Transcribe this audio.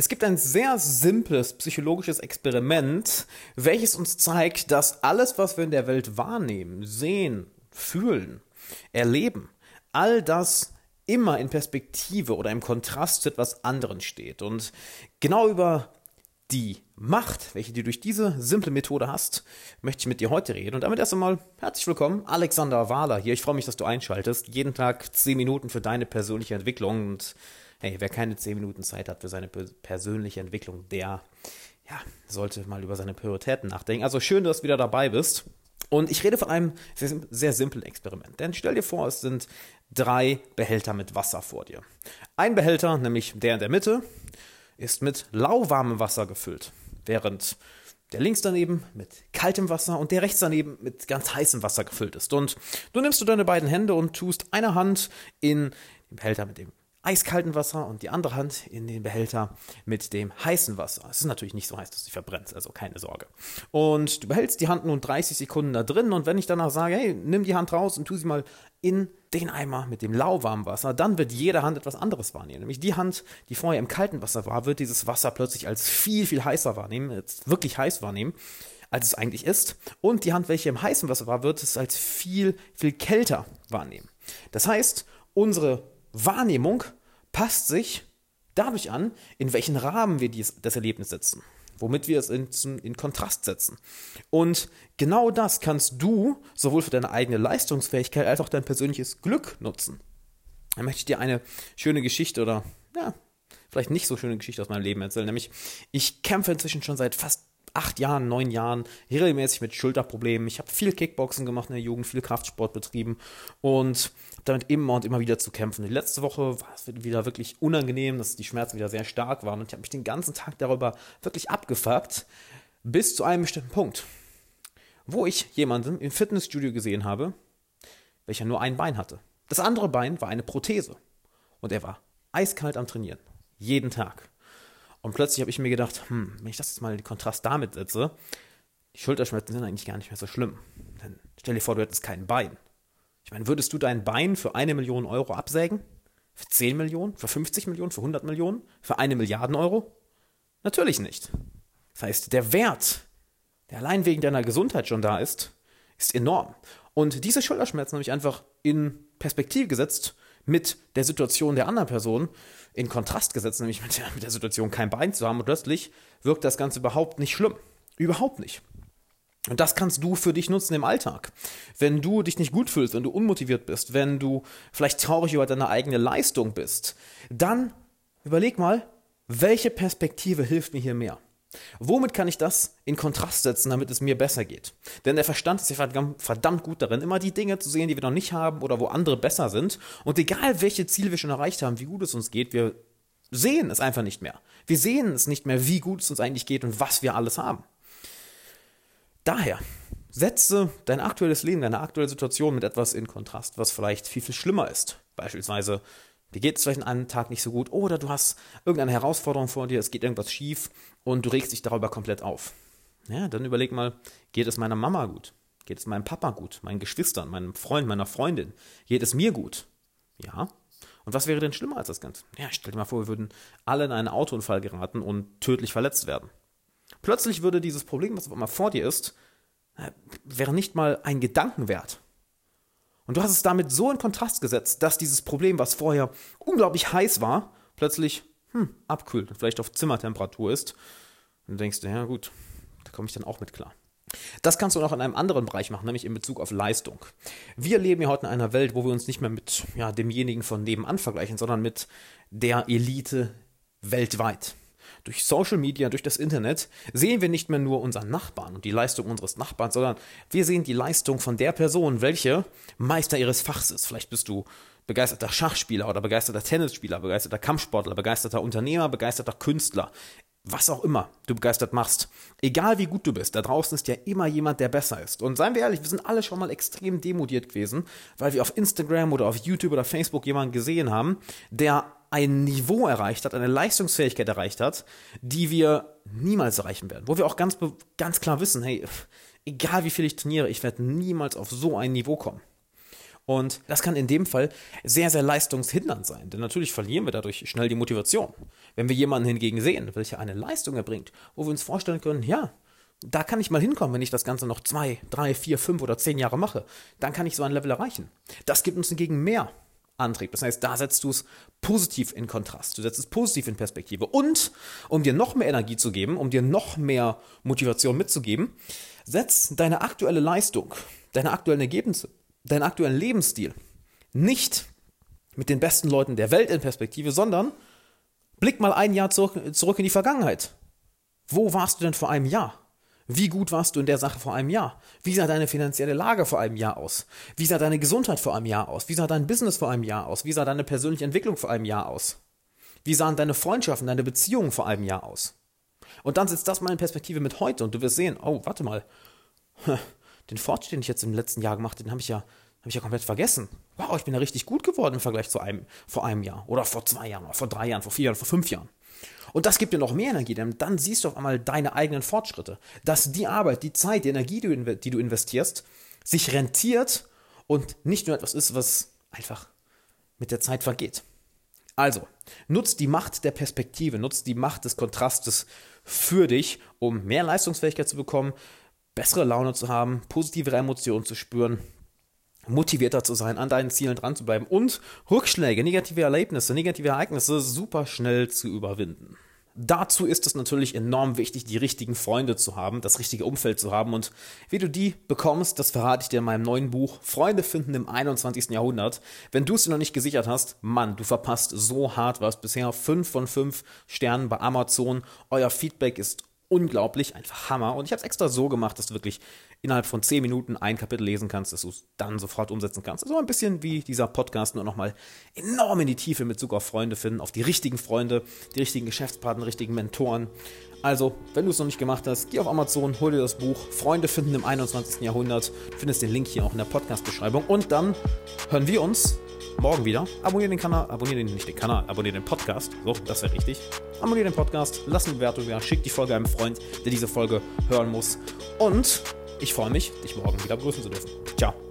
Es gibt ein sehr simples psychologisches Experiment, welches uns zeigt, dass alles, was wir in der Welt wahrnehmen, sehen, fühlen, erleben, all das immer in Perspektive oder im Kontrast zu etwas anderem steht. Und genau über die Macht, welche du durch diese simple Methode hast, möchte ich mit dir heute reden. Und damit erst einmal herzlich willkommen, Alexander Wahler hier. Ich freue mich, dass du einschaltest. Jeden Tag 10 Minuten für deine persönliche Entwicklung und hey, wer keine 10 Minuten Zeit hat für seine persönliche Entwicklung, der ja, sollte mal über seine Prioritäten nachdenken. Also schön, dass du wieder dabei bist. Und ich rede von einem sehr, sehr simplen Experiment. Denn stell dir vor, es sind drei Behälter mit Wasser vor dir. Ein Behälter, nämlich der in der Mitte, ist mit lauwarmem Wasser gefüllt, während der links daneben mit kaltem Wasser und der rechts daneben mit ganz heißem Wasser gefüllt ist. Und du nimmst du deine beiden Hände und tust eine Hand in den Behälter mit dem eiskalten Wasser und die andere Hand in den Behälter mit dem heißen Wasser. Es ist natürlich nicht so heiß, dass sie verbrennt, also keine Sorge. Und du behältst die Hand nun 30 Sekunden da drin und wenn ich danach sage, hey, nimm die Hand raus und tu sie mal in den Eimer mit dem lauwarmen Wasser, dann wird jede Hand etwas anderes wahrnehmen. Nämlich die Hand, die vorher im kalten Wasser war, wird dieses Wasser plötzlich als viel, viel heißer wahrnehmen, jetzt wirklich heiß wahrnehmen als es eigentlich ist. Und die Hand, welche im heißen Wasser war, wird es als viel, viel kälter wahrnehmen. Das heißt, unsere Wahrnehmung passt sich dadurch an, in welchen Rahmen wir dies, das Erlebnis setzen, womit wir es in, in Kontrast setzen. Und genau das kannst du sowohl für deine eigene Leistungsfähigkeit als auch dein persönliches Glück nutzen. Da möchte ich dir eine schöne Geschichte oder ja, vielleicht nicht so schöne Geschichte aus meinem Leben erzählen. Nämlich, ich kämpfe inzwischen schon seit fast acht Jahren, neun Jahren regelmäßig mit Schulterproblemen. Ich habe viel Kickboxen gemacht in der Jugend, viel Kraftsport betrieben und damit immer und immer wieder zu kämpfen. Die letzte Woche war es wieder wirklich unangenehm, dass die Schmerzen wieder sehr stark waren und ich habe mich den ganzen Tag darüber wirklich abgefuckt, bis zu einem bestimmten Punkt, wo ich jemanden im Fitnessstudio gesehen habe, welcher nur ein Bein hatte. Das andere Bein war eine Prothese und er war eiskalt am Trainieren. Jeden Tag. Und plötzlich habe ich mir gedacht, hm, wenn ich das jetzt mal in Kontrast damit setze, die Schulterschmerzen sind eigentlich gar nicht mehr so schlimm. Denn stell dir vor, du hättest kein Bein. Ich meine, würdest du dein Bein für eine Million Euro absägen? Für 10 Millionen? Für 50 Millionen? Für 100 Millionen? Für eine Milliarde Euro? Natürlich nicht. Das heißt, der Wert, der allein wegen deiner Gesundheit schon da ist, ist enorm. Und diese Schulterschmerzen habe ich einfach in Perspektive gesetzt mit der Situation der anderen Person in Kontrast gesetzt, nämlich mit der, mit der Situation kein Bein zu haben und plötzlich wirkt das Ganze überhaupt nicht schlimm. Überhaupt nicht. Und das kannst du für dich nutzen im Alltag. Wenn du dich nicht gut fühlst, wenn du unmotiviert bist, wenn du vielleicht traurig über deine eigene Leistung bist, dann überleg mal, welche Perspektive hilft mir hier mehr? Womit kann ich das in Kontrast setzen, damit es mir besser geht? Denn der Verstand ist ja verdammt gut darin, immer die Dinge zu sehen, die wir noch nicht haben oder wo andere besser sind. Und egal, welche Ziele wir schon erreicht haben, wie gut es uns geht, wir sehen es einfach nicht mehr. Wir sehen es nicht mehr, wie gut es uns eigentlich geht und was wir alles haben. Daher, setze dein aktuelles Leben, deine aktuelle Situation mit etwas in Kontrast, was vielleicht viel, viel schlimmer ist. Beispielsweise Dir geht es vielleicht an einem Tag nicht so gut oder du hast irgendeine Herausforderung vor dir, es geht irgendwas schief und du regst dich darüber komplett auf. Ja, dann überleg mal, geht es meiner Mama gut? Geht es meinem Papa gut? Meinen Geschwistern, meinem Freund, meiner Freundin? Geht es mir gut? Ja. Und was wäre denn schlimmer als das Ganze? Ja, stell dir mal vor, wir würden alle in einen Autounfall geraten und tödlich verletzt werden. Plötzlich würde dieses Problem, was auf einmal vor dir ist, äh, wäre nicht mal ein Gedanken wert. Und du hast es damit so in Kontrast gesetzt, dass dieses Problem, was vorher unglaublich heiß war, plötzlich hm, abkühlt und vielleicht auf Zimmertemperatur ist. Und du denkst, ja gut, da komme ich dann auch mit klar. Das kannst du auch in einem anderen Bereich machen, nämlich in Bezug auf Leistung. Wir leben ja heute in einer Welt, wo wir uns nicht mehr mit ja, demjenigen von nebenan vergleichen, sondern mit der Elite weltweit. Durch Social Media, durch das Internet sehen wir nicht mehr nur unseren Nachbarn und die Leistung unseres Nachbarn, sondern wir sehen die Leistung von der Person, welche Meister ihres Fachs ist. Vielleicht bist du begeisterter Schachspieler oder begeisterter Tennisspieler, begeisterter Kampfsportler, begeisterter Unternehmer, begeisterter Künstler. Was auch immer du begeistert machst. Egal wie gut du bist, da draußen ist ja immer jemand, der besser ist. Und seien wir ehrlich, wir sind alle schon mal extrem demodiert gewesen, weil wir auf Instagram oder auf YouTube oder Facebook jemanden gesehen haben, der ein Niveau erreicht hat, eine Leistungsfähigkeit erreicht hat, die wir niemals erreichen werden. Wo wir auch ganz, ganz klar wissen, hey, egal wie viel ich trainiere, ich werde niemals auf so ein Niveau kommen. Und das kann in dem Fall sehr, sehr leistungshindernd sein, denn natürlich verlieren wir dadurch schnell die Motivation. Wenn wir jemanden hingegen sehen, welcher eine Leistung erbringt, wo wir uns vorstellen können, ja, da kann ich mal hinkommen, wenn ich das Ganze noch zwei, drei, vier, fünf oder zehn Jahre mache. Dann kann ich so ein Level erreichen. Das gibt uns hingegen mehr Antrieb. Das heißt, da setzt du es positiv in Kontrast. Du setzt es positiv in Perspektive. Und um dir noch mehr Energie zu geben, um dir noch mehr Motivation mitzugeben, setz deine aktuelle Leistung, deine aktuellen Ergebnisse, deinen aktuellen Lebensstil nicht mit den besten Leuten der Welt in Perspektive, sondern blick mal ein Jahr zurück, zurück in die Vergangenheit. Wo warst du denn vor einem Jahr? Wie gut warst du in der Sache vor einem Jahr? Wie sah deine finanzielle Lage vor einem Jahr aus? Wie sah deine Gesundheit vor einem Jahr aus? Wie sah dein Business vor einem Jahr aus? Wie sah deine persönliche Entwicklung vor einem Jahr aus? Wie sahen deine Freundschaften, deine Beziehungen vor einem Jahr aus? Und dann setzt das mal in Perspektive mit heute und du wirst sehen, oh, warte mal, den Fortschritt, den ich jetzt im letzten Jahr gemacht habe, den habe ich ja habe ich ja komplett vergessen. Wow, ich bin ja richtig gut geworden im Vergleich zu einem, vor einem Jahr. Oder vor zwei Jahren, oder vor drei Jahren, vor vier Jahren, vor fünf Jahren. Und das gibt dir noch mehr Energie, denn dann siehst du auf einmal deine eigenen Fortschritte. Dass die Arbeit, die Zeit, die Energie, die du investierst, sich rentiert und nicht nur etwas ist, was einfach mit der Zeit vergeht. Also, nutzt die Macht der Perspektive, nutzt die Macht des Kontrastes für dich, um mehr Leistungsfähigkeit zu bekommen, bessere Laune zu haben, positivere Emotionen zu spüren, motivierter zu sein, an deinen Zielen dran zu bleiben und Rückschläge, negative Erlebnisse, negative Ereignisse super schnell zu überwinden. Dazu ist es natürlich enorm wichtig, die richtigen Freunde zu haben, das richtige Umfeld zu haben. Und wie du die bekommst, das verrate ich dir in meinem neuen Buch Freunde finden im 21. Jahrhundert. Wenn du es dir noch nicht gesichert hast, Mann, du verpasst so hart was. Bisher 5 von 5 Sternen bei Amazon. Euer Feedback ist unglaublich, einfach Hammer. Und ich habe es extra so gemacht, dass du wirklich innerhalb von 10 Minuten ein Kapitel lesen kannst, dass du es dann sofort umsetzen kannst. Also ein bisschen wie dieser Podcast, nur nochmal enorm in die Tiefe mit Bezug auf Freunde finden, auf die richtigen Freunde, die richtigen Geschäftspartner, richtigen Mentoren. Also, wenn du es noch nicht gemacht hast, geh auf Amazon, hol dir das Buch Freunde finden im 21. Jahrhundert. Du findest den Link hier auch in der Podcast-Beschreibung. Und dann hören wir uns morgen wieder. Abonniere den Kanal, abonniere den, nicht den Kanal, abonniere den Podcast. So, das wäre richtig. Abonniere den Podcast, lass eine Bewertung da, schick die Folge einem Freund, der diese Folge hören muss. Und ich freue mich, dich morgen wieder begrüßen zu dürfen. Ciao.